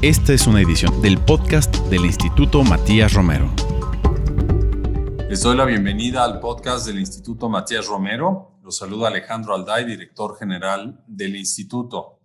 Esta es una edición del podcast del Instituto Matías Romero. Les doy la bienvenida al podcast del Instituto Matías Romero. Los saluda Alejandro Alday, director general del instituto.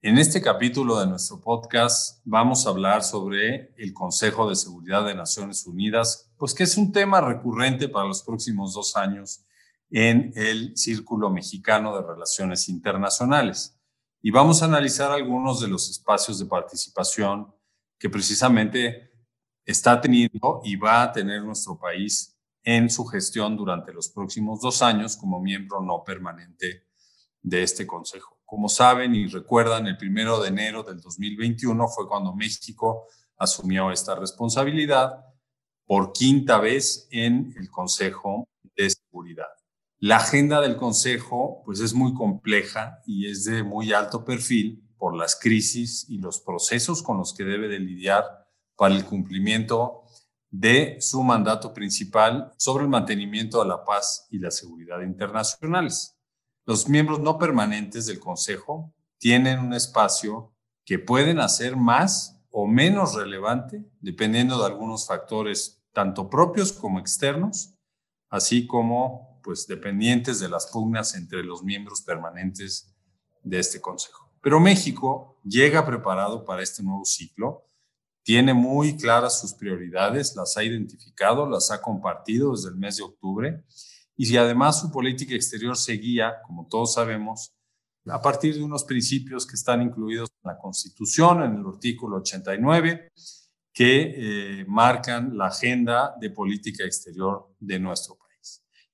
En este capítulo de nuestro podcast vamos a hablar sobre el Consejo de Seguridad de Naciones Unidas, pues que es un tema recurrente para los próximos dos años en el Círculo Mexicano de Relaciones Internacionales. Y vamos a analizar algunos de los espacios de participación que precisamente está teniendo y va a tener nuestro país en su gestión durante los próximos dos años como miembro no permanente de este Consejo. Como saben y recuerdan, el primero de enero del 2021 fue cuando México asumió esta responsabilidad por quinta vez en el Consejo de Seguridad. La agenda del Consejo pues es muy compleja y es de muy alto perfil por las crisis y los procesos con los que debe de lidiar para el cumplimiento de su mandato principal sobre el mantenimiento de la paz y la seguridad internacionales. Los miembros no permanentes del Consejo tienen un espacio que pueden hacer más o menos relevante dependiendo de algunos factores tanto propios como externos, así como pues dependientes de las pugnas entre los miembros permanentes de este Consejo. Pero México llega preparado para este nuevo ciclo, tiene muy claras sus prioridades, las ha identificado, las ha compartido desde el mes de octubre y además su política exterior seguía, como todos sabemos, a partir de unos principios que están incluidos en la Constitución, en el artículo 89, que eh, marcan la agenda de política exterior de nuestro país.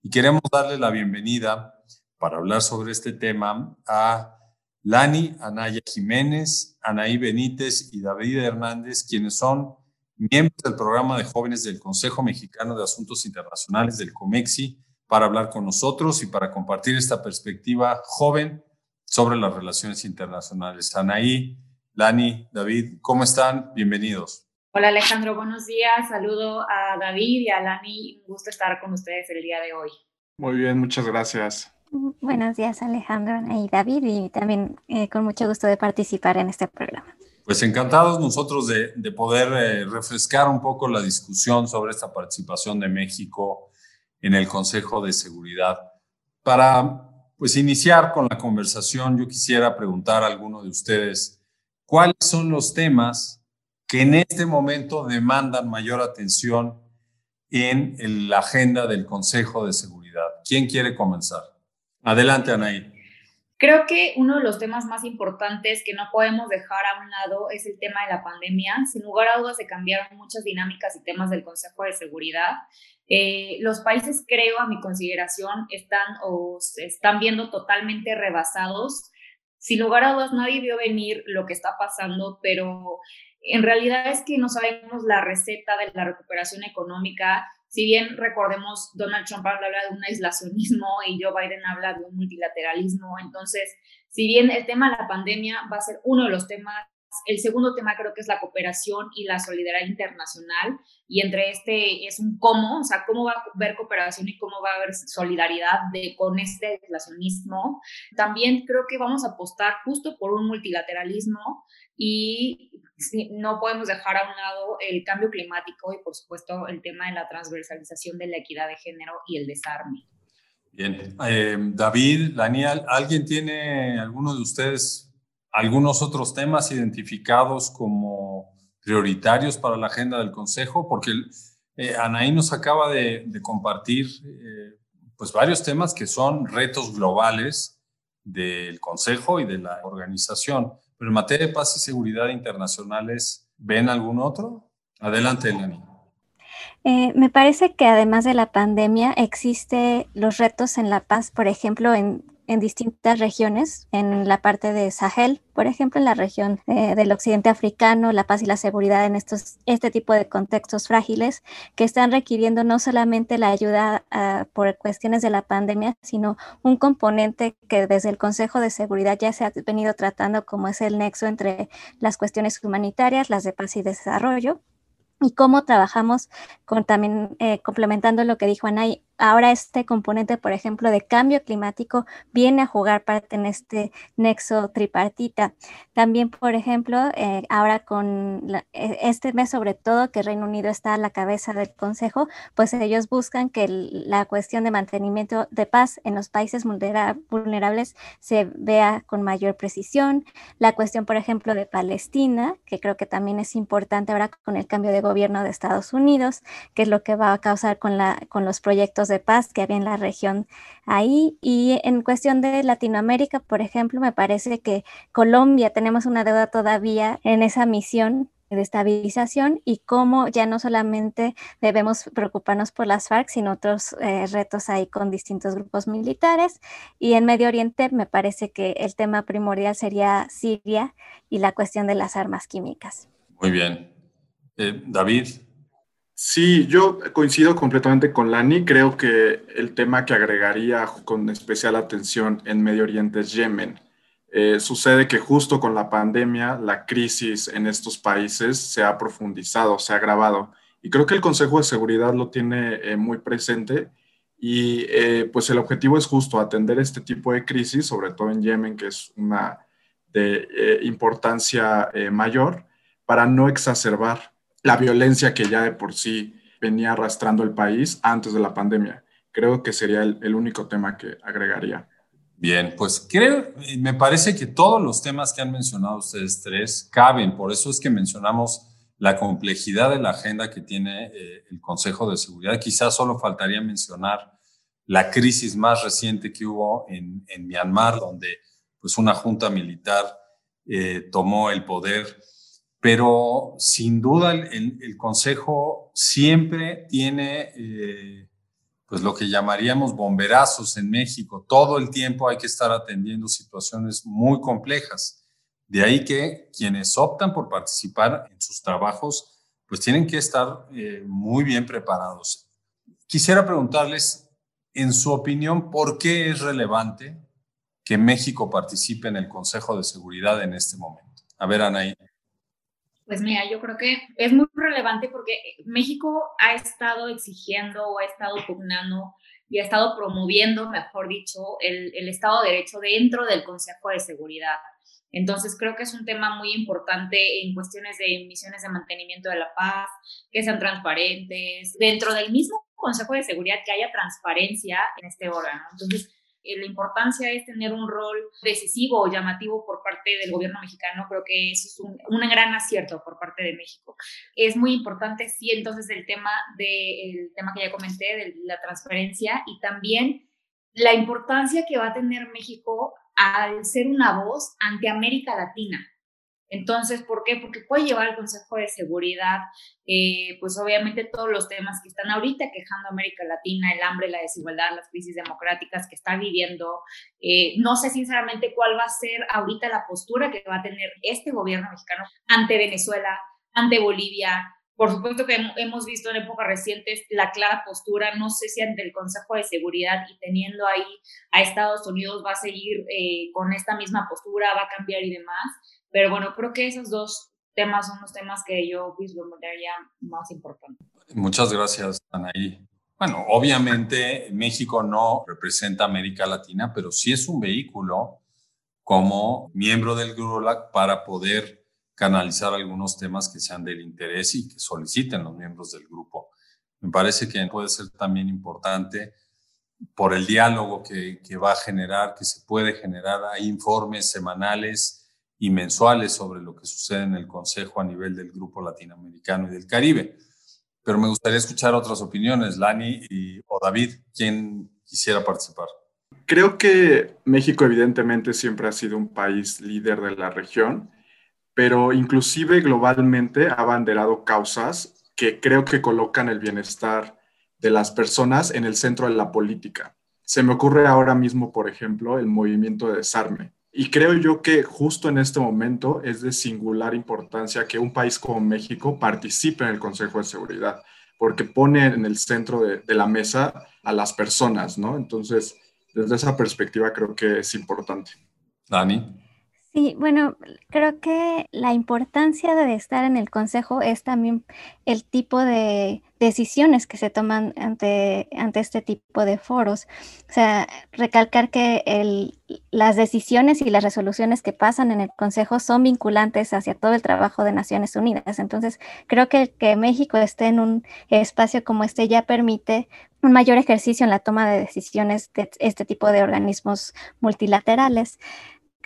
Y queremos darle la bienvenida para hablar sobre este tema a Lani Anaya Jiménez, Anaí Benítez y David Hernández, quienes son miembros del programa de jóvenes del Consejo Mexicano de Asuntos Internacionales del COMEXI, para hablar con nosotros y para compartir esta perspectiva joven sobre las relaciones internacionales. Anaí, Lani, David, ¿cómo están? Bienvenidos. Hola Alejandro, buenos días. Saludo a David y a Lani. Un gusto estar con ustedes el día de hoy. Muy bien, muchas gracias. Buenos días Alejandro y David y también eh, con mucho gusto de participar en este programa. Pues encantados nosotros de, poder eh, refrescar un poco la discusión sobre esta participación de México en el Consejo de Seguridad. Para pues iniciar con la conversación, yo quisiera preguntar a alguno de ustedes cuáles son los temas que en este momento demandan mayor atención en la agenda del Consejo de Seguridad. ¿Quién quiere comenzar? Adelante, Anaí. Creo que uno de los temas más importantes que no podemos dejar a un lado es el tema de la pandemia. Sin lugar a dudas se cambiaron muchas dinámicas y temas del Consejo de Seguridad. Eh, los países, creo, a mi consideración, están o se están viendo totalmente rebasados. Sin lugar a dudas, nadie vio venir lo que está pasando, pero en realidad es que no sabemos la receta de la recuperación económica. Si bien recordemos, Donald Trump habla de un aislacionismo y Joe Biden habla de un multilateralismo, entonces, si bien el tema de la pandemia va a ser uno de los temas el segundo tema creo que es la cooperación y la solidaridad internacional y entre este es un cómo, o sea, cómo va a haber cooperación y cómo va a haber solidaridad de, con este aislacionismo. También creo que vamos a apostar justo por un multilateralismo y no podemos dejar a un lado el cambio climático y por supuesto el tema de la transversalización de la equidad de género y el desarme. Bien, eh, David, Daniel, ¿alguien tiene, alguno de ustedes algunos otros temas identificados como prioritarios para la agenda del Consejo, porque eh, Anaí nos acaba de, compartir eh, pues varios temas que son retos globales del Consejo y de la organización. Pero en materia de paz y seguridad internacionales, ¿ven algún otro? Adelante, Elani. Eh, me parece que además de la pandemia existe los retos en la paz, por ejemplo, en en distintas regiones, en la parte de Sahel, por ejemplo, en la región eh, del occidente africano, la paz y la seguridad en estos, este tipo de contextos frágiles que están requiriendo no solamente la ayuda ah, por cuestiones de la pandemia, sino un componente que desde el Consejo de Seguridad ya se ha venido tratando como es el nexo entre las cuestiones humanitarias, las de paz y desarrollo y cómo trabajamos con también eh, complementando lo que dijo Anay ahora este componente, por ejemplo, de cambio climático viene a jugar para tener este nexo tripartita. También, por ejemplo, eh, ahora con e, este mes sobre todo que Reino Unido está a la cabeza del Consejo, pues ellos buscan que la cuestión de mantenimiento de paz en los países vulnerables se vea con mayor precisión. La cuestión, por ejemplo, de Palestina, que creo que también es importante ahora con el cambio de gobierno de Estados Unidos, que es lo que va a causar con los proyectos de paz que había en la región ahí. Y en cuestión de Latinoamérica, por ejemplo, me parece que Colombia tenemos una deuda todavía en esa misión de estabilización y cómo ya no solamente debemos preocuparnos por las FARC, sino otros eh, retos ahí con distintos grupos militares. Y en Medio Oriente me parece que el tema primordial sería Siria y la cuestión de las armas químicas. Muy bien. Eh, David. Sí, yo coincido completamente con Lani. Creo que el tema que agregaría con especial atención en Medio Oriente es Yemen. Eh, sucede que justo con la pandemia, la crisis en estos países se ha profundizado, se ha agravado. Y creo que el Consejo de Seguridad lo tiene eh, muy presente. Y pues el objetivo es justo atender este tipo de crisis, sobre todo en Yemen, que es una de importancia mayor, para no exacerbar la violencia que ya de por sí venía arrastrando el país antes de la pandemia. Creo que sería el, único tema que agregaría. Bien, pues creo, me parece que todos los temas que han mencionado ustedes tres caben, por eso es que mencionamos la complejidad de la agenda que tiene eh, el Consejo de Seguridad. Quizás solo faltaría mencionar la crisis más reciente que hubo en, Myanmar, donde pues una junta militar eh, tomó el poder pero sin duda el, Consejo siempre tiene eh, pues lo que llamaríamos bomberazos en México. Todo el tiempo hay que estar atendiendo situaciones muy complejas. De ahí que quienes optan por participar en sus trabajos, pues tienen que estar eh, muy bien preparados. Quisiera preguntarles, en su opinión, ¿por qué es relevante que México participe en el Consejo de Seguridad en este momento? A ver, Anaí. Pues mira, yo creo que es muy relevante porque México ha estado exigiendo o ha estado pugnando y ha estado promoviendo, mejor dicho, el, Estado de Derecho dentro del Consejo de Seguridad. Entonces, creo que es un tema muy importante en cuestiones de misiones de mantenimiento de la paz, que sean transparentes, dentro del mismo Consejo de Seguridad, que haya transparencia en este órgano. Entonces, la importancia es tener un rol decisivo o llamativo por parte del gobierno mexicano. Creo que eso es un, un gran acierto por parte de México. Es muy importante, sí, entonces el tema, de, el tema que ya comenté, de la transparencia y también la importancia que va a tener México al ser una voz ante América Latina. Entonces, ¿por qué? Porque puede llevar al Consejo de Seguridad, eh, pues obviamente todos los temas que están ahorita quejando a América Latina, el hambre, la desigualdad, las crisis democráticas que está viviendo. Eh, no sé sinceramente cuál va a ser ahorita la postura que va a tener este gobierno mexicano ante Venezuela, ante Bolivia. Por supuesto que hemos visto en épocas recientes la clara postura, no sé si ante el Consejo de Seguridad y teniendo ahí a Estados Unidos va a seguir eh, con esta misma postura, va a cambiar y demás pero bueno, creo que esos dos temas son los temas que yo vislumbraría más importantes. Muchas gracias, Anaí. Bueno, obviamente México no representa América Latina, pero sí es un vehículo como miembro del GRULAC para poder canalizar algunos temas que sean del interés y que soliciten los miembros del grupo. Me parece que puede ser también importante por el diálogo que, que va a generar, que se puede generar. Hay informes semanales y mensuales sobre lo que sucede en el Consejo a nivel del Grupo Latinoamericano y del Caribe. Pero me gustaría escuchar otras opiniones, Lani y, o David, quien quisiera participar. Creo que México evidentemente siempre ha sido un país líder de la región, pero inclusive globalmente ha banderado causas que creo que colocan el bienestar de las personas en el centro de la política. Se me ocurre ahora mismo, por ejemplo, el movimiento de desarme y creo yo que justo en este momento es de singular importancia que un país como México participe en el Consejo de Seguridad, porque pone en el centro de, la mesa a las personas, ¿no? Entonces, desde esa perspectiva creo que es importante. Dani. Sí, bueno, creo que la importancia de estar en el consejo es también el tipo de decisiones que se toman ante, ante este tipo de foros. O sea, recalcar que las decisiones y las resoluciones que pasan en el Consejo son vinculantes hacia todo el trabajo de Naciones Unidas. Entonces, creo que que México esté en un espacio como este ya permite un mayor ejercicio en la toma de decisiones de este tipo de organismos multilaterales.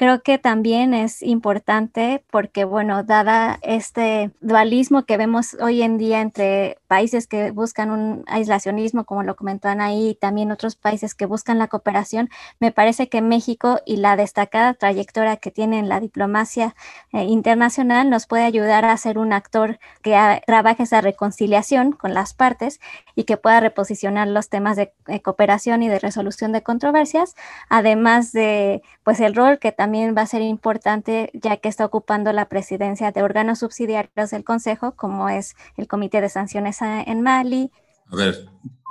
Creo que también es importante porque, bueno, dada este dualismo que vemos hoy en día entre países que buscan un aislacionismo, como lo comentó Anaí, y también otros países que buscan la cooperación, me parece que México y la destacada trayectoria que tiene en la diplomacia eh, internacional nos puede ayudar a ser un actor que trabaje esa reconciliación con las partes y que pueda reposicionar los temas de cooperación y de resolución de controversias, además de, pues, el rol que también también va a ser importante ya que está ocupando la presidencia de órganos subsidiarios del Consejo, como es el Comité de Sanciones en Mali. A ver,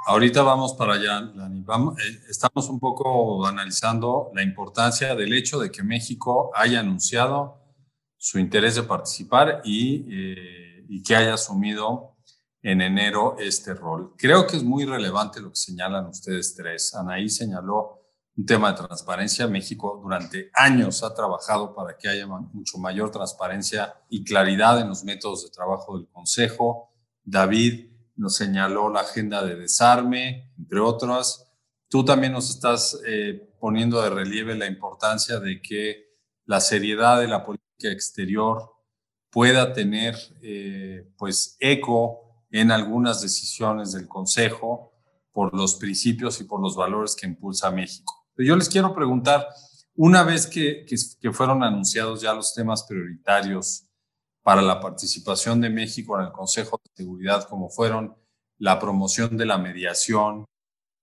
ahorita vamos para allá, Lani. Eh, estamos un poco analizando la importancia del hecho de que México haya anunciado su interés de participar y, eh, y que haya asumido en enero este rol. Creo que es muy relevante lo que señalan ustedes tres. Anaí señaló un tema de transparencia. México durante años ha trabajado para que haya mucho mayor transparencia y claridad en los métodos de trabajo del Consejo. David nos señaló la agenda de desarme, entre otras. Tú también nos estás eh, poniendo de relieve la importancia de que la seriedad de la política exterior pueda tener eh, pues eco en algunas decisiones del Consejo por los principios y por los valores que impulsa México. Yo les quiero preguntar, una vez que, que, fueron anunciados ya los temas prioritarios para la participación de México en el Consejo de Seguridad, como fueron la promoción de la mediación,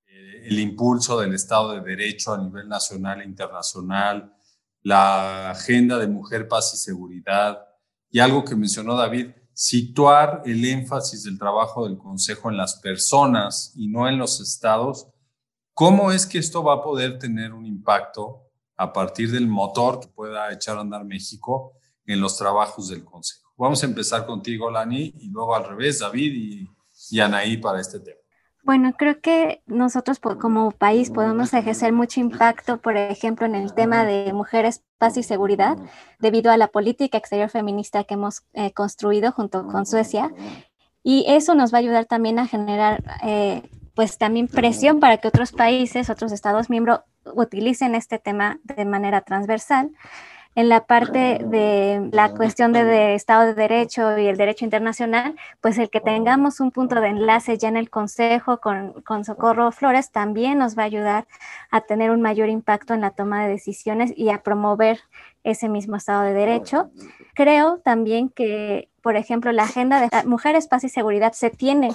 eh, el impulso del Estado de Derecho a nivel nacional e internacional, la agenda de mujer, paz y seguridad, y algo que mencionó David, situar el énfasis del trabajo del Consejo en las personas y no en los estados, ¿Cómo es que esto va a poder tener un impacto a partir del motor que pueda echar a andar México en los trabajos del Consejo? Vamos a empezar contigo, Lani, y luego al revés, David y, y Anaí para este tema. Bueno, creo que nosotros como país podemos ejercer mucho impacto, por ejemplo, en el tema de mujeres, paz y seguridad, debido a la política exterior feminista que hemos eh, construido junto con Suecia. Y eso nos va a ayudar también a generar eh, pues también presión para que otros países, otros Estados miembros utilicen este tema de manera transversal. En la parte de la cuestión de, Estado de Derecho y el derecho internacional, pues el que tengamos un punto de enlace ya en el Consejo con, con Socorro Flores también nos va a ayudar a tener un mayor impacto en la toma de decisiones y a promover ese mismo Estado de Derecho. Creo también que, por ejemplo, la agenda de mujeres, paz y seguridad se tiene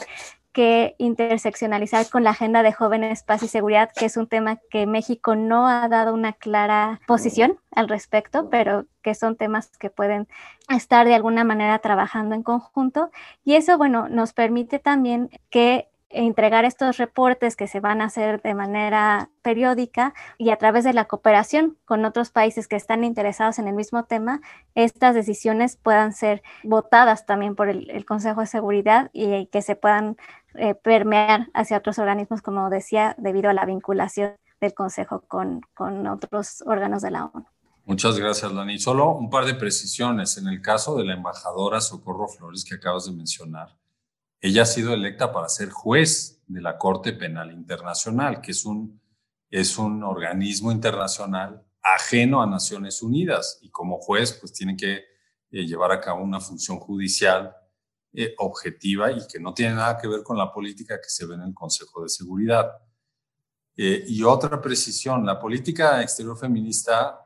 que interseccionalizar con la agenda de jóvenes, paz y seguridad, que es un tema que México no ha dado una clara posición al respecto, pero que son temas que pueden estar de alguna manera trabajando en conjunto. Y eso, bueno, nos permite también que entregar estos reportes que se van a hacer de manera periódica y a través de la cooperación con otros países que están interesados en el mismo tema, estas decisiones puedan ser votadas también por el, Consejo de Seguridad y que se puedan eh, permear hacia otros organismos, como decía, debido a la vinculación del Consejo con, con otros órganos de la ONU. Muchas gracias, Lani. Solo un par de precisiones. En el caso de la embajadora Socorro Flores que acabas de mencionar, ella ha sido electa para ser juez de la Corte Penal Internacional, que es un, es un organismo internacional ajeno a Naciones Unidas y como juez pues tiene que eh, llevar a cabo una función judicial eh, objetiva y que no tiene nada que ver con la política que se ve en el Consejo de Seguridad. Eh, y otra precisión, la política exterior feminista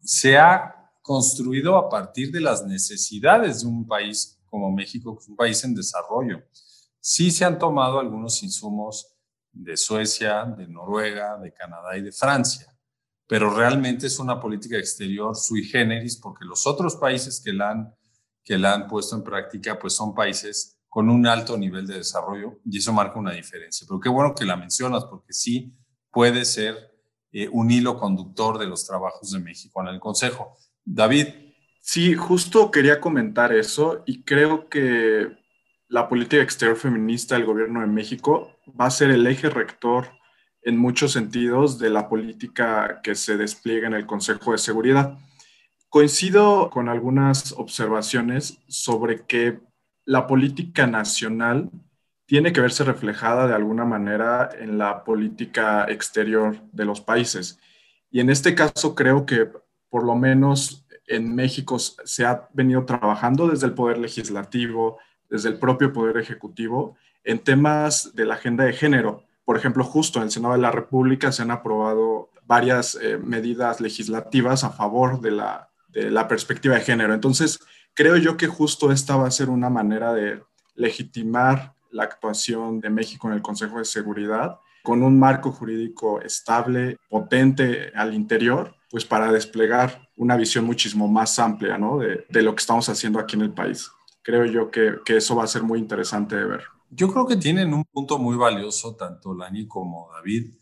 se ha construido a partir de las necesidades de un país como México, que es un país en desarrollo. Sí se han tomado algunos insumos de Suecia, de Noruega, de Canadá y de Francia, pero realmente es una política exterior sui generis porque los otros países que la han, que la han puesto en práctica pues son países con un alto nivel de desarrollo y eso marca una diferencia. Pero qué bueno que la mencionas porque sí puede ser eh, un hilo conductor de los trabajos de México en el Consejo. David. Sí, justo quería comentar eso y creo que la política exterior feminista del gobierno de México va a ser el eje rector en muchos sentidos de la política que se despliega en el Consejo de Seguridad. Coincido con algunas observaciones sobre que la política nacional tiene que verse reflejada de alguna manera en la política exterior de los países. Y en este caso creo que por lo menos en México se ha venido trabajando desde el Poder Legislativo, desde el propio Poder Ejecutivo, en temas de la agenda de género. Por ejemplo, justo en el Senado de la República se han aprobado varias eh, medidas legislativas a favor de la, de la perspectiva de género. Entonces, creo yo que justo esta va a ser una manera de legitimar la actuación de México en el Consejo de Seguridad con un marco jurídico estable, potente al interior, pues para desplegar una visión muchísimo más amplia ¿no? de, de, lo que estamos haciendo aquí en el país. Creo yo que, que, eso va a ser muy interesante de ver. Yo creo que tienen un punto muy valioso, tanto Lani como David.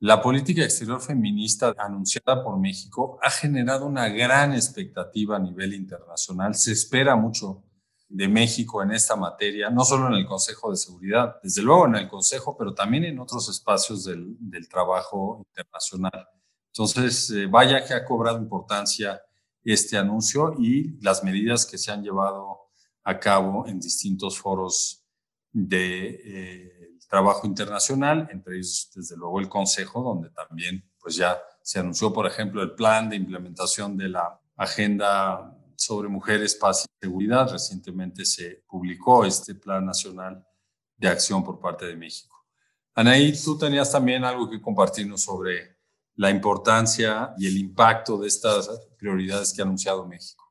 La política exterior feminista anunciada por México ha generado una gran expectativa a nivel internacional. Se espera mucho de México en esta materia, no solo en el Consejo de Seguridad, desde luego en el Consejo, pero también en otros espacios del, del trabajo internacional. Entonces, eh, vaya que ha cobrado importancia este anuncio y las medidas que se han llevado a cabo en distintos foros de eh, trabajo internacional, entre ellos, desde luego, el Consejo, donde también pues ya se anunció, por ejemplo, el plan de implementación de la Agenda sobre mujeres, paz y seguridad. Recientemente se publicó este Plan Nacional de Acción por parte de México. Anaí, tú tenías también algo que compartirnos sobre la importancia y el impacto de estas prioridades que ha anunciado México.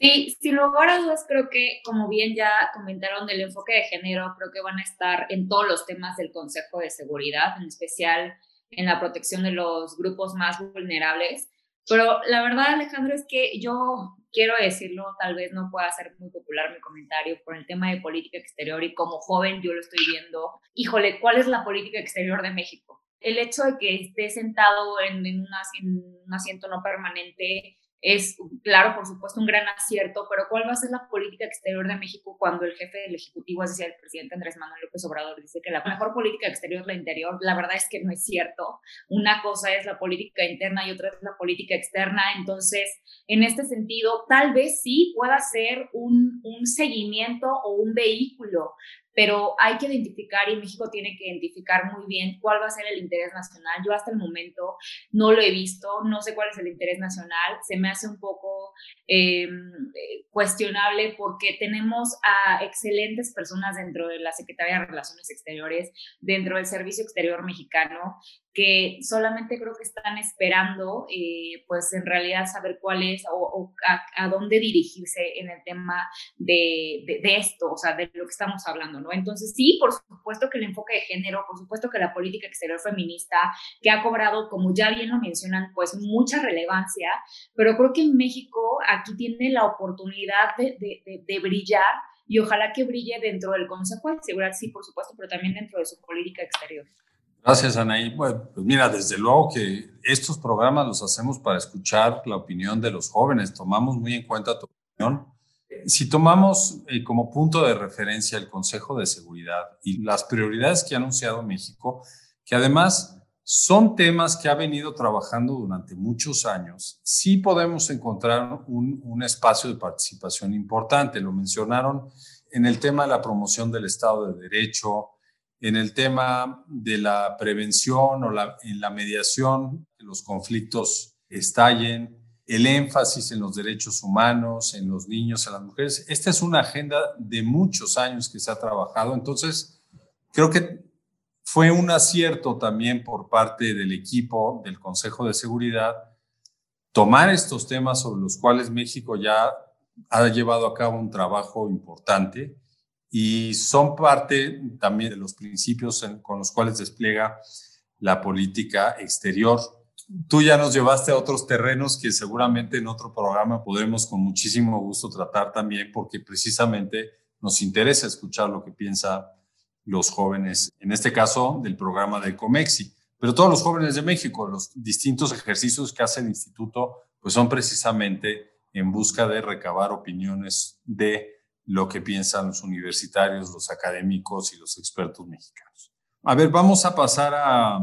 Sí, sin lugar a dudas, creo que, como bien ya comentaron del enfoque de género, creo que van a estar en todos los temas del Consejo de Seguridad, en especial en la protección de los grupos más vulnerables. Pero la verdad, Alejandro, es que yo quiero decirlo, tal vez no pueda ser muy popular mi comentario por el tema de política exterior y como joven yo lo estoy viendo. Híjole, ¿cuál es la política exterior de México? El hecho de que esté sentado en, en, en un asiento no permanente es, claro, por supuesto, un gran acierto, pero ¿cuál va a ser la política exterior de México cuando el jefe del Ejecutivo, es decir, el presidente Andrés Manuel López Obrador, dice que la mejor política exterior es la interior? La verdad es que no es cierto. Una cosa es la política interna y otra es la política externa. Entonces, en este sentido, tal vez sí pueda ser un, un seguimiento o un vehículo pero hay que identificar y México tiene que identificar muy bien cuál va a ser el interés nacional. Yo hasta el momento no lo he visto, no sé cuál es el interés nacional, se me hace un poco em, eh, cuestionable porque tenemos a excelentes personas dentro de la Secretaría de Relaciones Exteriores, dentro del Servicio Exterior Mexicano, que solamente creo que están esperando, eh, pues en realidad saber cuál es o, a, dónde dirigirse en el tema de, de, esto, o sea, de lo que estamos hablando. Entonces, sí, por supuesto que el enfoque de género, por supuesto que la política exterior feminista, que ha cobrado, como ya bien lo mencionan, pues mucha relevancia, pero creo que en México aquí tiene la oportunidad de, de, de brillar y ojalá que brille dentro del Consejo de Seguridad, sí, por supuesto, pero también dentro de su política exterior. Gracias, Anaí. Bueno, pues mira, desde luego que estos programas los hacemos para escuchar la opinión de los jóvenes. Tomamos muy en cuenta tu opinión. Si tomamos eh, como punto de referencia el Consejo de Seguridad y las prioridades que ha anunciado México, que además son temas que ha venido trabajando durante muchos años, sí podemos encontrar un, espacio de participación importante. Lo mencionaron en el tema de la promoción del Estado de Derecho, en el tema de la prevención o en la mediación, que los conflictos estallen, el énfasis en los derechos humanos, en los niños, en las mujeres. Esta es una agenda de muchos años que se ha trabajado, entonces creo que fue un acierto también por parte del equipo del Consejo de Seguridad tomar estos temas sobre los cuales México ya ha llevado a cabo un trabajo importante y son parte también de los principios con los cuales despliega la política exterior. Tú ya nos llevaste a otros terrenos que seguramente en otro programa podremos con muchísimo gusto tratar también porque precisamente nos interesa escuchar lo que piensan los jóvenes, en este caso del programa de Comexi, pero todos los jóvenes de México, los distintos ejercicios que hace el instituto, pues son precisamente en busca de recabar opiniones de lo que piensan los universitarios, los académicos y los expertos mexicanos. A ver, vamos a pasar a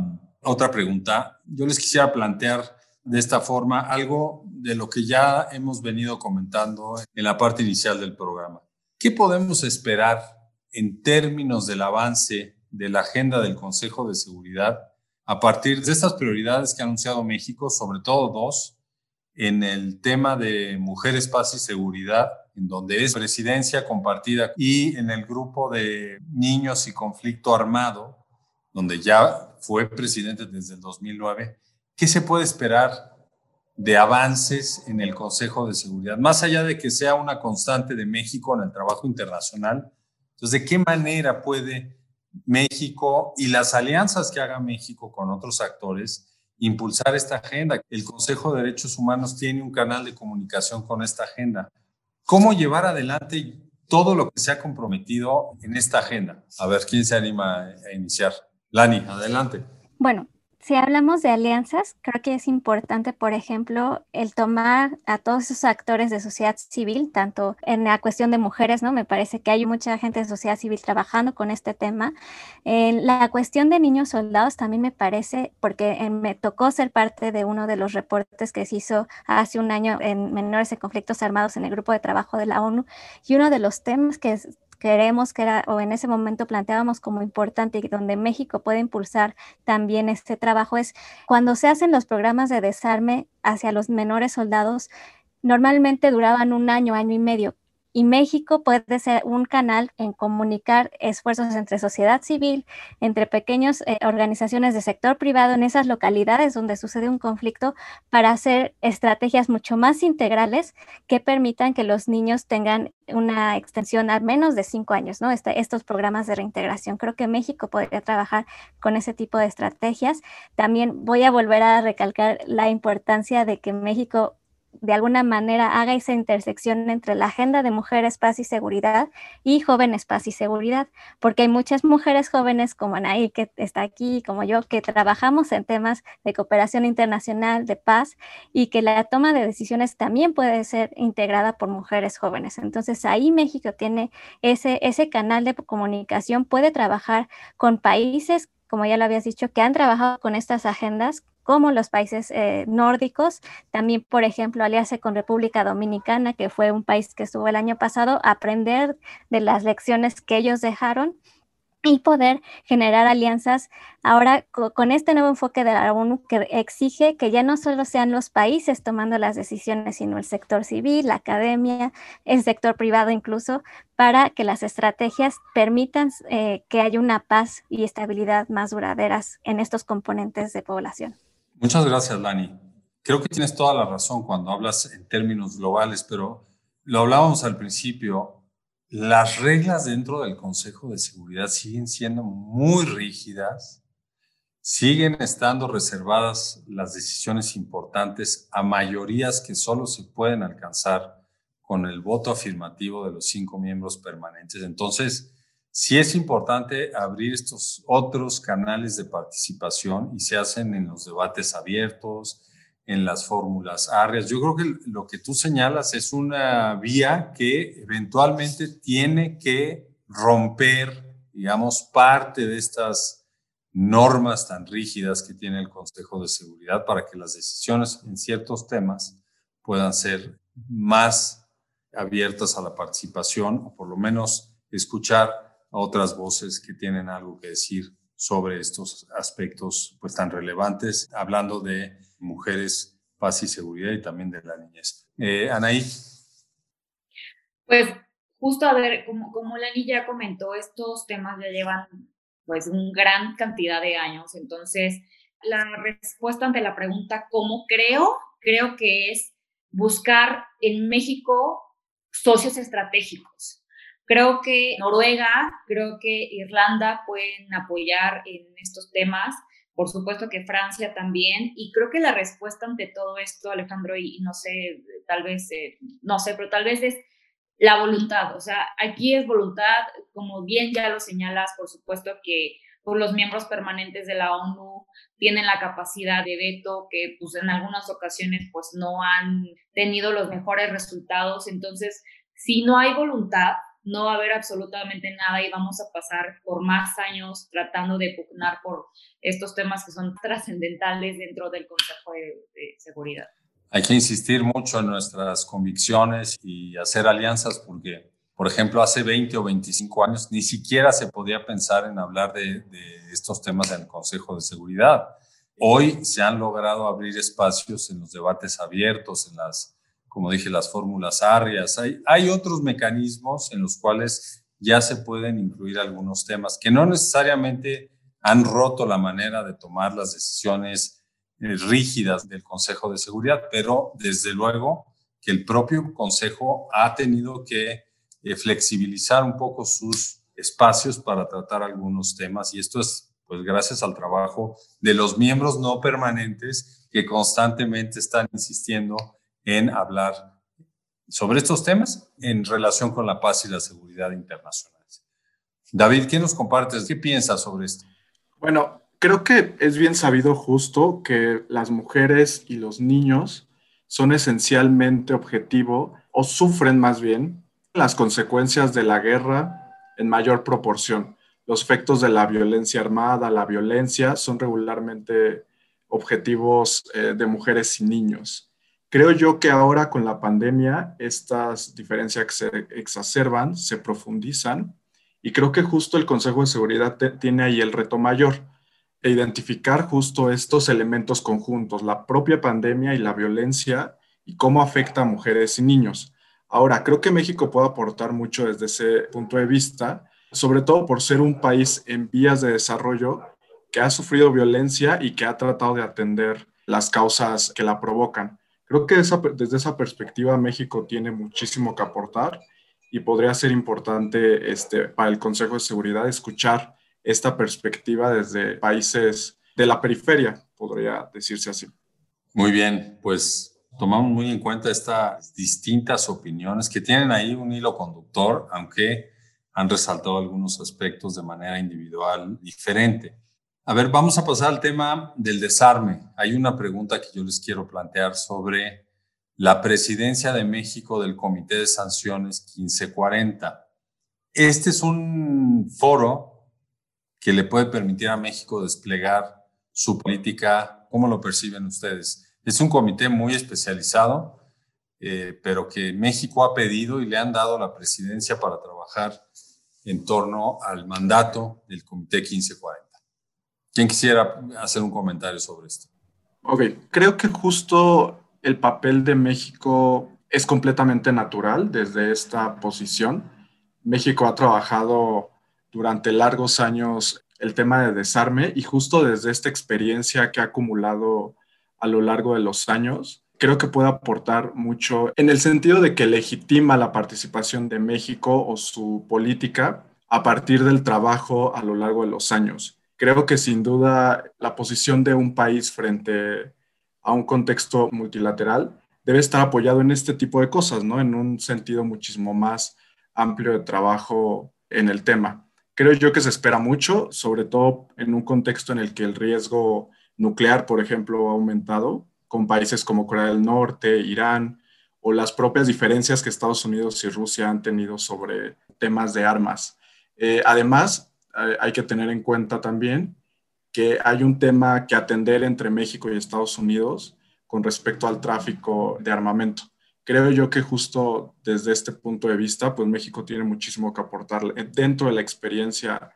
otra pregunta. Yo les quisiera plantear de esta forma algo de lo que ya hemos venido comentando en la parte inicial del programa. ¿Qué podemos esperar en términos del avance de la agenda del Consejo de Seguridad a partir de estas prioridades que ha anunciado México, sobre todo dos, en el tema de mujeres, paz y seguridad, en donde es presidencia compartida, y en el grupo de niños y conflicto armado, donde ya fue presidente desde el 2009, ¿qué se puede esperar de avances en el Consejo de Seguridad? Más allá de que sea una constante de México en el trabajo internacional, entonces, ¿de qué manera puede México y las alianzas que haga México con otros actores impulsar esta agenda? El Consejo de Derechos Humanos tiene un canal de comunicación con esta agenda. ¿Cómo llevar adelante todo lo que se ha comprometido en esta agenda? A ver, ¿quién se anima a iniciar? Lani, adelante. Bueno, si hablamos de alianzas, creo que es importante, por ejemplo, el tomar a todos esos actores de sociedad civil, tanto en la cuestión de mujeres, ¿no? Me parece que hay mucha gente de sociedad civil trabajando con este tema. En la cuestión de niños soldados también me parece, porque me tocó ser parte de uno de los reportes que se hizo hace un año en menores en conflictos armados en el grupo de trabajo de la ONU, y uno de los temas que queremos que era, o en ese momento planteábamos como importante y donde México puede impulsar también este trabajo es cuando se hacen los programas de desarme hacia los menores soldados, normalmente duraban un año, año y medio y México puede ser un canal en comunicar esfuerzos entre sociedad civil, entre pequeñas eh, organizaciones de sector privado en esas localidades donde sucede un conflicto para hacer estrategias mucho más integrales que permitan que los niños tengan una extensión al menos de cinco años, ¿no? Este, estos programas de reintegración. Creo que México podría trabajar con ese tipo de estrategias. También voy a volver a recalcar la importancia de que México de alguna manera haga esa intersección entre la agenda de mujeres, paz y seguridad y jóvenes, paz y seguridad, porque hay muchas mujeres jóvenes como Anaí, que está aquí, como yo, que trabajamos en temas de cooperación internacional, de paz, y que la toma de decisiones también puede ser integrada por mujeres jóvenes. Entonces ahí México tiene ese, ese canal de comunicación, puede trabajar con países como ya lo habías dicho, que han trabajado con estas agendas como los países eh, nórdicos, también, por ejemplo, aliarse con República Dominicana, que fue un país que estuvo el año pasado, aprender de las lecciones que ellos dejaron y poder generar alianzas ahora con este nuevo enfoque de la ONU que exige que ya no solo sean los países tomando las decisiones, sino el sector civil, la academia, el sector privado incluso, para que las estrategias permitan eh, que haya una paz y estabilidad más duraderas en estos componentes de población. Muchas gracias, Lani. Creo que tienes toda la razón cuando hablas en términos globales, pero lo hablábamos al principio, las reglas dentro del Consejo de Seguridad siguen siendo muy rígidas, siguen estando reservadas las decisiones importantes a mayorías que solo se pueden alcanzar con el voto afirmativo de los cinco miembros permanentes. Entonces, Sí es importante abrir estos otros canales de participación y se hacen en los debates abiertos, en las fórmulas áreas. Yo creo que lo que tú señalas es una vía que eventualmente tiene que romper, digamos, parte de estas normas tan rígidas que tiene el Consejo de Seguridad para que las decisiones en ciertos temas puedan ser más abiertas a la participación o por lo menos escuchar otras voces que tienen algo que decir sobre estos aspectos pues tan relevantes, hablando de mujeres, paz y seguridad y también de la niñez. Eh, Anaí. Pues justo a ver, como, como Lani ya comentó, estos temas ya llevan pues una gran cantidad de años, entonces la respuesta ante la pregunta ¿cómo creo? Creo que es buscar en México socios estratégicos. Creo que Noruega, creo que Irlanda pueden apoyar en estos temas, por supuesto que Francia también, y creo que la respuesta ante todo esto, Alejandro, y, no sé, tal vez, eh, no sé, pero tal vez es la voluntad, o sea, aquí es voluntad, como bien ya lo señalas, por supuesto que pues, los miembros permanentes de la ONU tienen la capacidad de veto que pues en algunas ocasiones pues no han tenido los mejores resultados. Entonces, si no hay voluntad, no va a haber absolutamente nada y vamos a pasar por más años tratando de pugnar por estos temas que son trascendentales dentro del Consejo de, Seguridad. Hay que insistir mucho en nuestras convicciones y hacer alianzas porque, por ejemplo, hace 20 o 25 años ni siquiera se podía pensar en hablar de, de estos temas en el Consejo de Seguridad. Hoy se han logrado abrir espacios en los debates abiertos, en las como dije, las fórmulas arrias. Hay, hay otros mecanismos en los cuales ya se pueden incluir algunos temas que no necesariamente han roto la manera de tomar las decisiones eh, rígidas del Consejo de Seguridad, pero desde luego que el propio Consejo ha tenido que eh, flexibilizar un poco sus espacios para tratar algunos temas y esto es pues gracias al trabajo de los miembros no permanentes que constantemente están insistiendo en hablar sobre estos temas en relación con la paz y la seguridad internacionales. David, ¿qué nos compartes? ¿Qué piensas sobre esto? Bueno, creo que es bien sabido justo que las mujeres y los niños son esencialmente objetivo o sufren más bien las consecuencias de la guerra en mayor proporción. Los efectos de la violencia armada, la violencia, son regularmente objetivos eh, de mujeres y niños. Creo yo que ahora con la pandemia estas diferencias se exacerban, se profundizan y creo que justo el Consejo de Seguridad tiene ahí el reto mayor, de identificar justo estos elementos conjuntos, la propia pandemia y la violencia y cómo afecta a mujeres y niños. Ahora, creo que México puede aportar mucho desde ese punto de vista, sobre todo por ser un país en vías de desarrollo que ha sufrido violencia y que ha tratado de atender las causas que la provocan. Creo que desde esa perspectiva México tiene muchísimo que aportar y podría ser importante este, para el Consejo de Seguridad escuchar esta perspectiva desde países de la periferia, podría decirse así. Muy bien, pues tomamos muy en cuenta estas distintas opiniones que tienen ahí un hilo conductor, aunque han resaltado algunos aspectos de manera individual diferente. A ver, vamos a pasar al tema del desarme. Hay una pregunta que yo les quiero plantear sobre la presidencia de México del Comité de Sanciones 1540. Este es un foro que le puede permitir a México desplegar su política. ¿Cómo lo perciben ustedes? Es un comité muy especializado, eh, pero que México ha pedido y le han dado la presidencia para trabajar en torno al mandato del Comité 1540. ¿Quién quisiera hacer un comentario sobre esto? Ok, creo que justo el papel de México es completamente natural desde esta posición. México ha trabajado durante largos años el tema de desarme y justo desde esta experiencia que ha acumulado a lo largo de los años, creo que puede aportar mucho en el sentido de que legitima la participación de México o su política a partir del trabajo a lo largo de los años creo que sin duda la posición de un país frente a un contexto multilateral debe estar apoyado en este tipo de cosas, ¿no? En un sentido muchísimo más amplio de trabajo en el tema. Creo yo que se espera mucho, sobre todo en un contexto en el que el riesgo nuclear, por ejemplo, ha aumentado con países como Corea del Norte, Irán, o las propias diferencias que Estados Unidos y Rusia han tenido sobre temas de armas. Eh, además, hay que tener en cuenta también que hay un tema que atender entre México y Estados Unidos con respecto al tráfico de armamento. Creo yo que justo desde este punto de vista, pues México tiene muchísimo que aportar dentro de la experiencia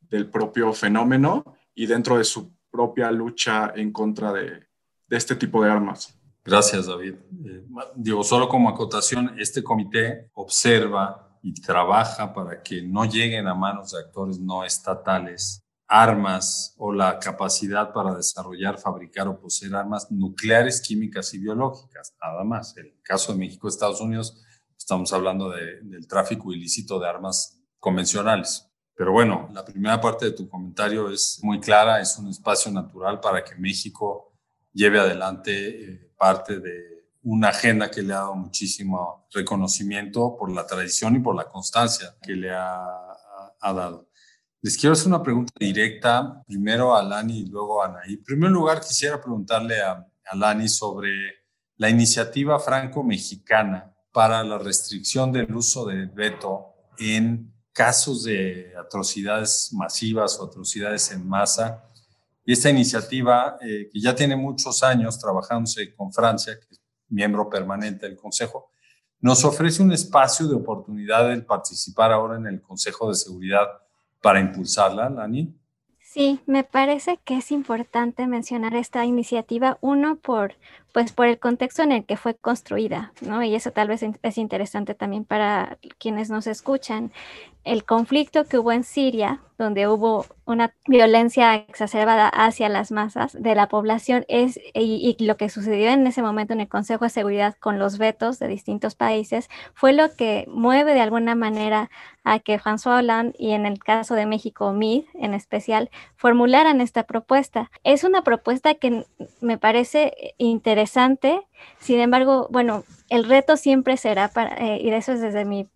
del propio fenómeno y dentro de su propia lucha en contra de, este tipo de armas. Gracias, David. Eh, digo, solo como acotación, este comité observa y trabaja para que no lleguen a manos de actores no estatales armas o la capacidad para desarrollar, fabricar o poseer armas nucleares, químicas y biológicas, nada más. En el caso de México, Estados Unidos, estamos hablando del tráfico ilícito de armas convencionales. Pero bueno, la primera parte de tu comentario es muy clara, es un espacio natural para que México lleve adelante eh, parte de una agenda que le ha dado muchísimo reconocimiento por la tradición y por la constancia que le ha, dado. Les quiero hacer una pregunta directa, primero a Lani y luego a Anaí. En primer lugar, quisiera preguntarle a, a Lani sobre la iniciativa franco-mexicana para la restricción del uso del veto en casos de atrocidades masivas o atrocidades en masa. Y esta iniciativa, eh, que ya tiene muchos años trabajándose con Francia, que miembro permanente del Consejo, nos ofrece un espacio de oportunidad de participar ahora en el Consejo de Seguridad para impulsarla, Lani. Sí, me parece que es importante mencionar esta iniciativa, uno por, pues por el contexto en el que fue construida, ¿no? Y eso tal vez es interesante también para quienes nos escuchan el conflicto que hubo en Siria, donde hubo una violencia exacerbada hacia las masas de la población, es, y, lo que sucedió en ese momento en el Consejo de Seguridad con los vetos de distintos países, fue lo que mueve de alguna manera a que François Hollande y en el caso de México, MID en especial, formularan esta propuesta. Es una propuesta que me parece interesante, sin embargo, bueno, el reto siempre será para, eh, y eso es desde mi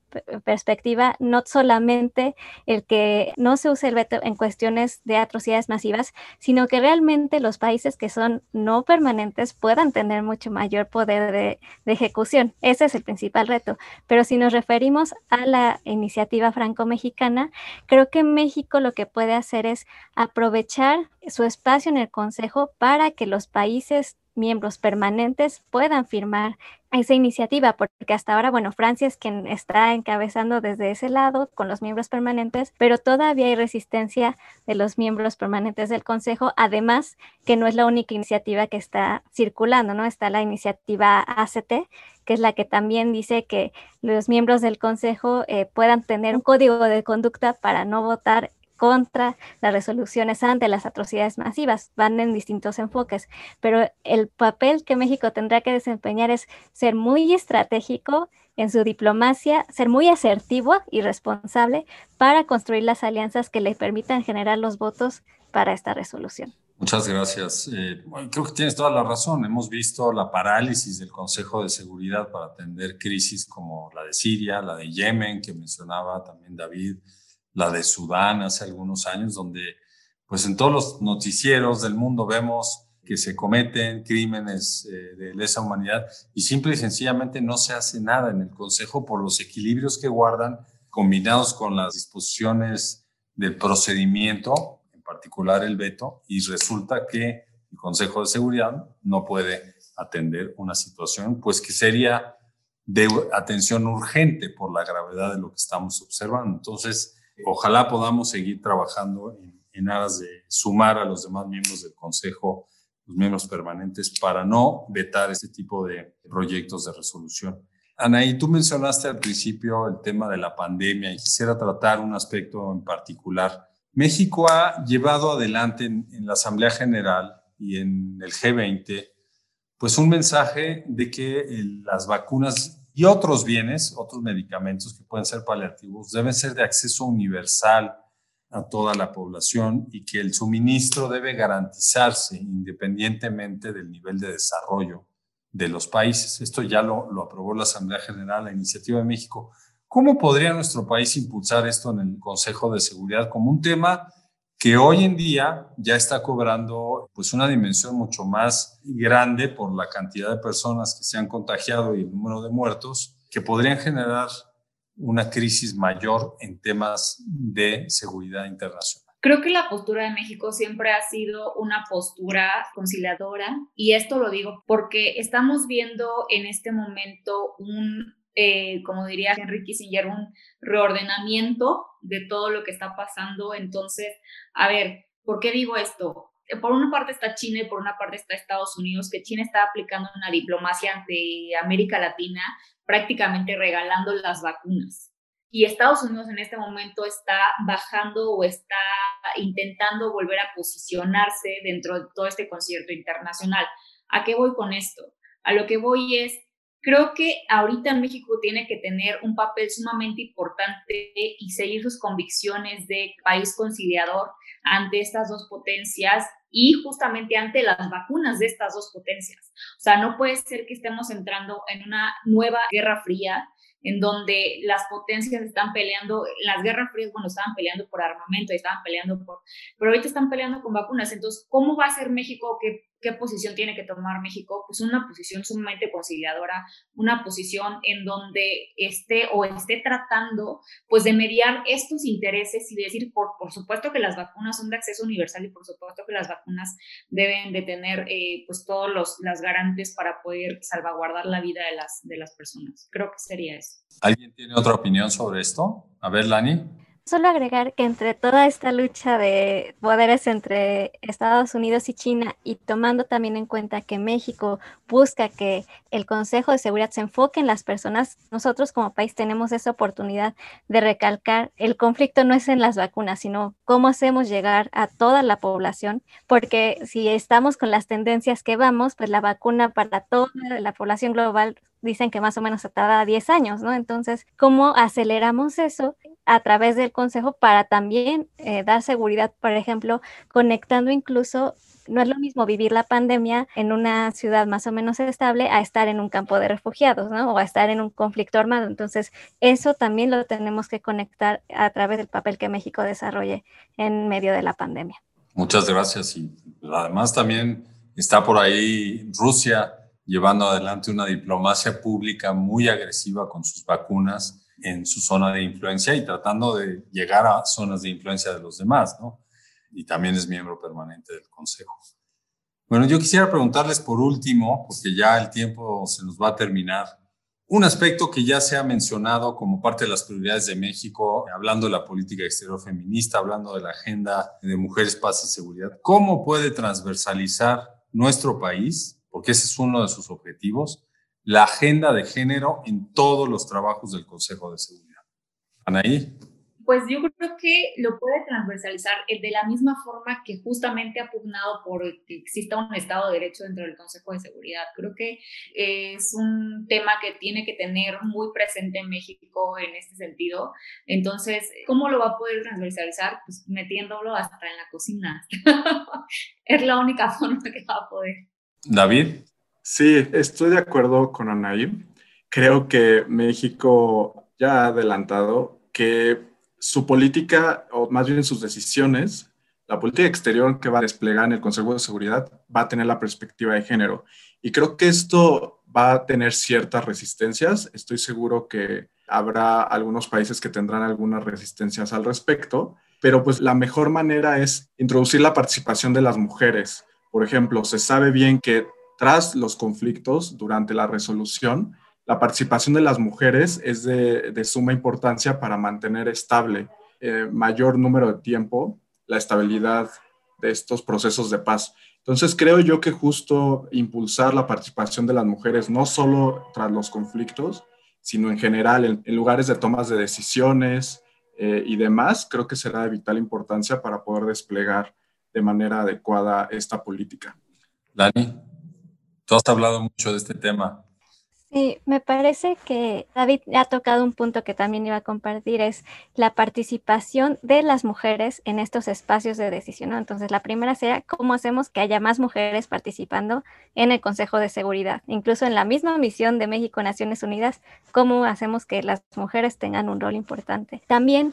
perspectiva, no solamente el que no se use el veto en cuestiones de atrocidades masivas, sino que realmente los países que son no permanentes puedan tener mucho mayor poder de, de ejecución. Ese es el principal reto. Pero si nos referimos a la iniciativa franco-mexicana, creo que México lo que puede hacer es aprovechar su espacio en el Consejo para que los países miembros permanentes puedan firmar esa iniciativa, porque hasta ahora, bueno, Francia es quien está encabezando desde ese lado con los miembros permanentes, pero todavía hay resistencia de los miembros permanentes del Consejo, además que no es la única iniciativa que está circulando, ¿no? Está la iniciativa ACT, que es la que también dice que los miembros del Consejo eh, puedan tener un código de conducta para no votar contra las resoluciones ante las atrocidades masivas. Van en distintos enfoques, pero el papel que México tendrá que desempeñar es ser muy estratégico en su diplomacia, ser muy asertivo y responsable para construir las alianzas que le permitan generar los votos para esta resolución. Muchas gracias. Eh, creo que tienes toda la razón. Hemos visto la parálisis del Consejo de Seguridad para atender crisis como la de Siria, la de Yemen, que mencionaba también David, la de Sudán hace algunos años, donde pues en todos los noticieros del mundo vemos que se cometen crímenes eh, de lesa humanidad y simple y sencillamente no se hace nada en el Consejo por los equilibrios que guardan combinados con las disposiciones del procedimiento, en particular el veto, y resulta que el Consejo de Seguridad no puede atender una situación pues que sería de atención urgente por la gravedad de lo que estamos observando. Entonces, Ojalá podamos seguir trabajando en, aras de sumar a los demás miembros del Consejo, los miembros permanentes, para no vetar este tipo de proyectos de resolución. Anaí, tú mencionaste al principio el tema de la pandemia y quisiera tratar un aspecto en particular. México ha llevado adelante en, en la Asamblea General y en el G20 pues un mensaje de que las vacunas y otros bienes, otros medicamentos que pueden ser paliativos, deben ser de acceso universal a toda la población y que el suministro debe garantizarse independientemente del nivel de desarrollo de los países. Esto ya lo, aprobó la Asamblea General, la Iniciativa de México. ¿Cómo podría nuestro país impulsar esto en el Consejo de Seguridad como un tema que hoy en día ya está cobrando pues una dimensión mucho más grande por la cantidad de personas que se han contagiado y el número de muertos, que podrían generar una crisis mayor en temas de seguridad internacional. Creo que la postura de México siempre ha sido una postura conciliadora y esto lo digo porque estamos viendo en este momento un eh, como diría Henry Kissinger, un reordenamiento de todo lo que está pasando. Entonces, a ver, ¿por qué digo esto? Eh, por una parte está China y por una parte está Estados Unidos, que China está aplicando una diplomacia ante América Latina, prácticamente regalando las vacunas. Y Estados Unidos en este momento está bajando o está intentando volver a posicionarse dentro de todo este concierto internacional. ¿A qué voy con esto? A lo que voy es, Creo que ahorita México tiene que tener un papel sumamente importante y seguir sus convicciones de país conciliador ante estas dos potencias y justamente ante las vacunas de estas dos potencias. O sea, no puede ser que estemos entrando en una nueva guerra fría en donde las potencias están peleando, las guerras frías, bueno, estaban peleando por armamento, estaban peleando por, pero ahorita están peleando con vacunas. Entonces, ¿cómo va a ser México? ¿Qué, qué posición tiene que tomar México? Pues una posición sumamente conciliadora, una posición en donde esté o esté tratando, pues, de mediar estos intereses y decir, por, por supuesto que las vacunas son de acceso universal y por supuesto que las vacunas deben de tener, eh, pues, todos los las garantes para poder salvaguardar la vida de las, de las personas. Creo que sería eso. ¿Alguien tiene otra opinión sobre esto? A ver, Lani. Solo agregar que entre toda esta lucha de poderes entre Estados Unidos y China y tomando también en cuenta que México busca que el Consejo de Seguridad se enfoque en las personas, nosotros como país tenemos esa oportunidad de recalcar, el conflicto no es en las vacunas, sino cómo hacemos llegar a toda la población, porque si estamos con las tendencias que vamos, pues la vacuna para toda la población global dicen que más o menos se tarda 10 años, ¿no? Entonces, ¿cómo aceleramos eso a través del Consejo para también eh, dar seguridad, por ejemplo, conectando incluso no es lo mismo vivir la pandemia en una ciudad más o menos estable a estar en un campo de refugiados, ¿no? O a estar en un conflicto armado. Entonces, eso también lo tenemos que conectar a través del papel que México desarrolle en medio de la pandemia. Muchas gracias. Y además también está por ahí Rusia llevando adelante una diplomacia pública muy agresiva con sus vacunas en su zona de influencia y tratando de llegar a zonas de influencia de los demás, ¿no? Y también es miembro permanente del Consejo. Bueno, yo quisiera preguntarles por último, porque ya el tiempo se nos va a terminar, un aspecto que ya se ha mencionado como parte de las prioridades de México, hablando de la política exterior feminista, hablando de la agenda de mujeres, paz y seguridad. ¿Cómo puede transversalizar nuestro país, porque ese es uno de sus objetivos, la agenda de género en todos los trabajos del Consejo de Seguridad. Anaí. Pues yo creo que lo puede transversalizar de la misma forma que justamente ha pugnado por que exista un Estado de Derecho dentro del Consejo de Seguridad. Creo que es un tema que tiene que tener muy presente en México en este sentido. Entonces, ¿cómo lo va a poder transversalizar? Pues metiéndolo hasta en la cocina. es la única forma que va a poder. David. Sí, estoy de acuerdo con Anaí. Creo que México ya ha adelantado que su política, o más bien sus decisiones, la política exterior que va a desplegar en el Consejo de Seguridad va a tener la perspectiva de género. Y creo que esto va a tener ciertas resistencias. Estoy seguro que habrá algunos países que tendrán algunas resistencias al respecto, pero pues la mejor manera es introducir la participación de las mujeres. Por ejemplo, se sabe bien que tras los conflictos durante la resolución, la participación de las mujeres es de, suma importancia para mantener estable eh, mayor número de tiempo la estabilidad de estos procesos de paz. Entonces creo yo que justo impulsar la participación de las mujeres, no solo tras los conflictos, sino en general en, lugares de tomas de decisiones eh, y demás, creo que será de vital importancia para poder desplegar de manera adecuada esta política. Dani. Tú has hablado mucho de este tema. Sí, me parece que David ha tocado un punto que también iba a compartir, es la participación de las mujeres en estos espacios de decisión. Entonces, la primera sería cómo hacemos que haya más mujeres participando en el Consejo de Seguridad. Incluso en la misma misión de México Naciones Unidas, cómo hacemos que las mujeres tengan un rol importante. También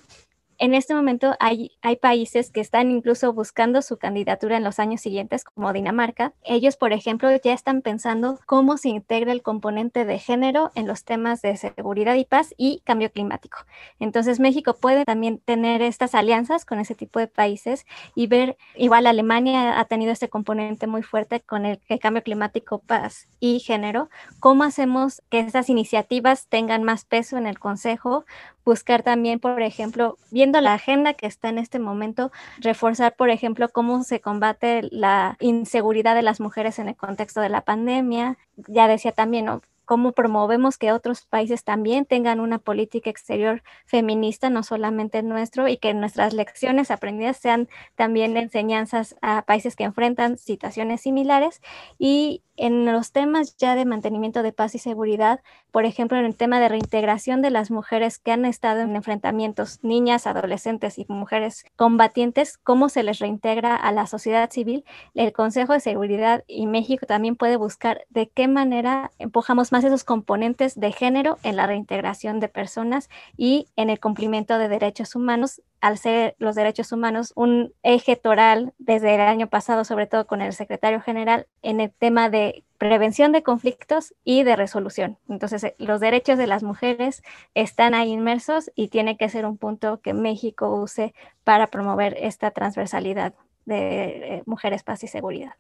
en este momento hay, países que están incluso buscando su candidatura en los años siguientes, como Dinamarca. Ellos, por ejemplo, ya están pensando cómo se integra el componente de género en los temas de seguridad y paz y cambio climático. Entonces, México puede también tener estas alianzas con ese tipo de países y ver, igual Alemania ha tenido este componente muy fuerte con el, el cambio climático, paz y género. ¿Cómo hacemos que estas iniciativas tengan más peso en el Consejo? Buscar también, por ejemplo, viendo la agenda que está en este momento, reforzar, por ejemplo, cómo se combate la inseguridad de las mujeres en el contexto de la pandemia. Ya decía también, ¿no? Cómo promovemos que otros países también tengan una política exterior feminista, no solamente nuestro, y que nuestras lecciones aprendidas sean también enseñanzas a países que enfrentan situaciones similares. Y en los temas ya de mantenimiento de paz y seguridad, por ejemplo, en el tema de reintegración de las mujeres que han estado en enfrentamientos, niñas, adolescentes y mujeres combatientes, cómo se les reintegra a la sociedad civil, el Consejo de Seguridad y México también puede buscar de qué manera empujamos más esos componentes de género en la reintegración de personas y en el cumplimiento de derechos humanos, al ser los derechos humanos un eje toral desde el año pasado, sobre todo con el secretario general, en el tema de prevención de conflictos y de resolución. Entonces, eh, los derechos de las mujeres están ahí inmersos y tiene que ser un punto que México use para promover esta transversalidad de eh, mujeres, paz y seguridad.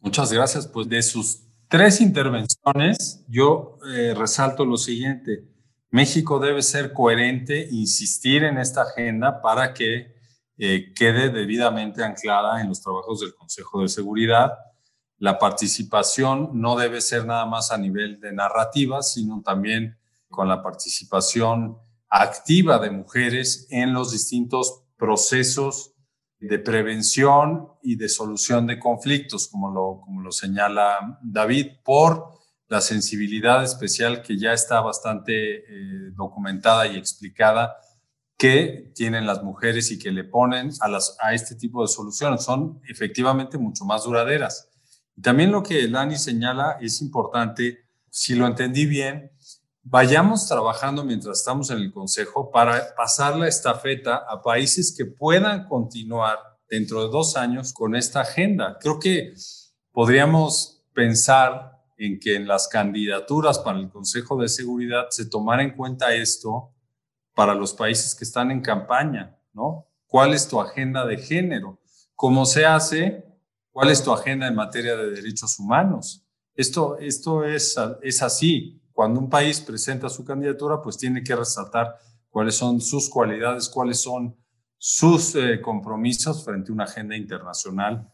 Muchas gracias. Pues de sus tres intervenciones, yo eh, resalto lo siguiente. México debe ser coherente, insistir en esta agenda para que eh, quede debidamente anclada en los trabajos del Consejo de Seguridad. La participación no debe ser nada más a nivel de narrativa, sino también con la participación activa de mujeres en los distintos procesos de prevención y de solución de conflictos, como lo, como lo señala David, por la sensibilidad especial que ya está bastante eh, documentada y explicada que tienen las mujeres y que le ponen a, las, a este tipo de soluciones. Son efectivamente mucho más duraderas. También lo que Lani señala es importante, si lo entendí bien, vayamos trabajando mientras estamos en el Consejo para pasar la estafeta a países que puedan continuar dentro de dos años con esta agenda. Creo que podríamos pensar en que en las candidaturas para el Consejo de Seguridad se tomara en cuenta esto para los países que están en campaña, ¿no? ¿Cuál es tu agenda de género? ¿Cómo se hace? ¿Cuál es tu agenda en materia de derechos humanos? Esto, esto es, es así cuando un país presenta su candidatura, pues tiene que resaltar cuáles son sus cualidades, cuáles son sus eh, compromisos frente a una agenda internacional,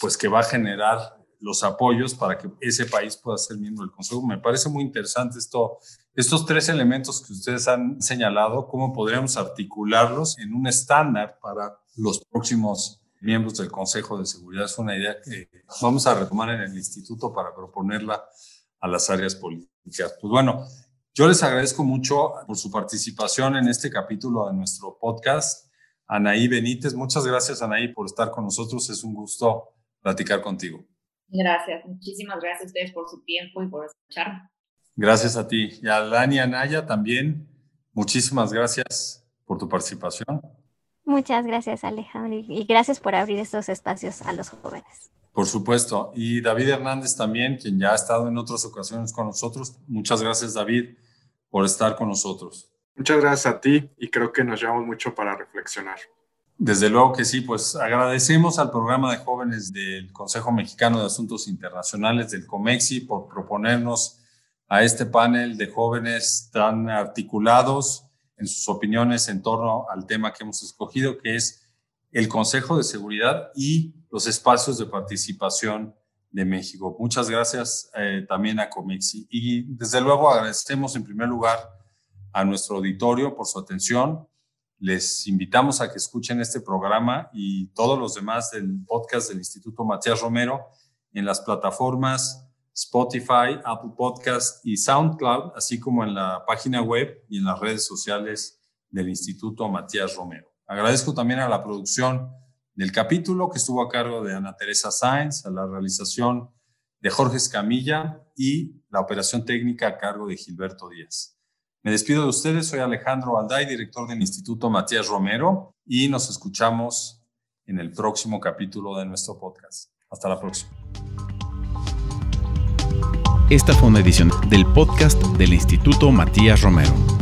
pues que va a generar los apoyos para que ese país pueda ser miembro del Consejo. Me parece muy interesante esto, estos tres elementos que ustedes han señalado, cómo podríamos articularlos en un estándar para los próximos miembros del Consejo de Seguridad. Es una idea que vamos a retomar en el instituto para proponerla a las áreas políticas. Pues bueno, yo les agradezco mucho por su participación en este capítulo de nuestro podcast. Anaí Benítez, muchas gracias Anaí por estar con nosotros. Es un gusto platicar contigo. Gracias, muchísimas gracias a ustedes por su tiempo y por escucharme. Gracias a ti. Y a Dani Anaya también, muchísimas gracias por tu participación. Muchas gracias Alejandro y gracias por abrir estos espacios a los jóvenes. Por supuesto. Y David Hernández también, quien ya ha estado en otras ocasiones con nosotros. Muchas gracias, David, por estar con nosotros. Muchas gracias a ti y creo que nos llevamos mucho para reflexionar. Desde luego que sí, pues agradecemos al programa de jóvenes del Consejo Mexicano de Asuntos Internacionales, del COMEXI, por proponernos a este panel de jóvenes tan articulados en sus opiniones en torno al tema que hemos escogido, que es el Consejo de Seguridad y los espacios de participación de México. Muchas gracias eh, también a Comexi. Y desde luego agradecemos en primer lugar a nuestro auditorio por su atención. Les invitamos a que escuchen este programa y todos los demás del podcast del Instituto Matías Romero en las plataformas Spotify, Apple Podcast y SoundCloud, así como en la página web y en las redes sociales del Instituto Matías Romero. Agradezco también a la producción del capítulo que estuvo a cargo de Ana Teresa Sáenz, a la realización de Jorge Escamilla y la operación técnica a cargo de Gilberto Díaz. Me despido de ustedes, soy Alejandro Alday, director del Instituto Matías Romero, y nos escuchamos en el próximo capítulo de nuestro podcast. Hasta la próxima. Esta fue una edición del podcast del Instituto Matías Romero.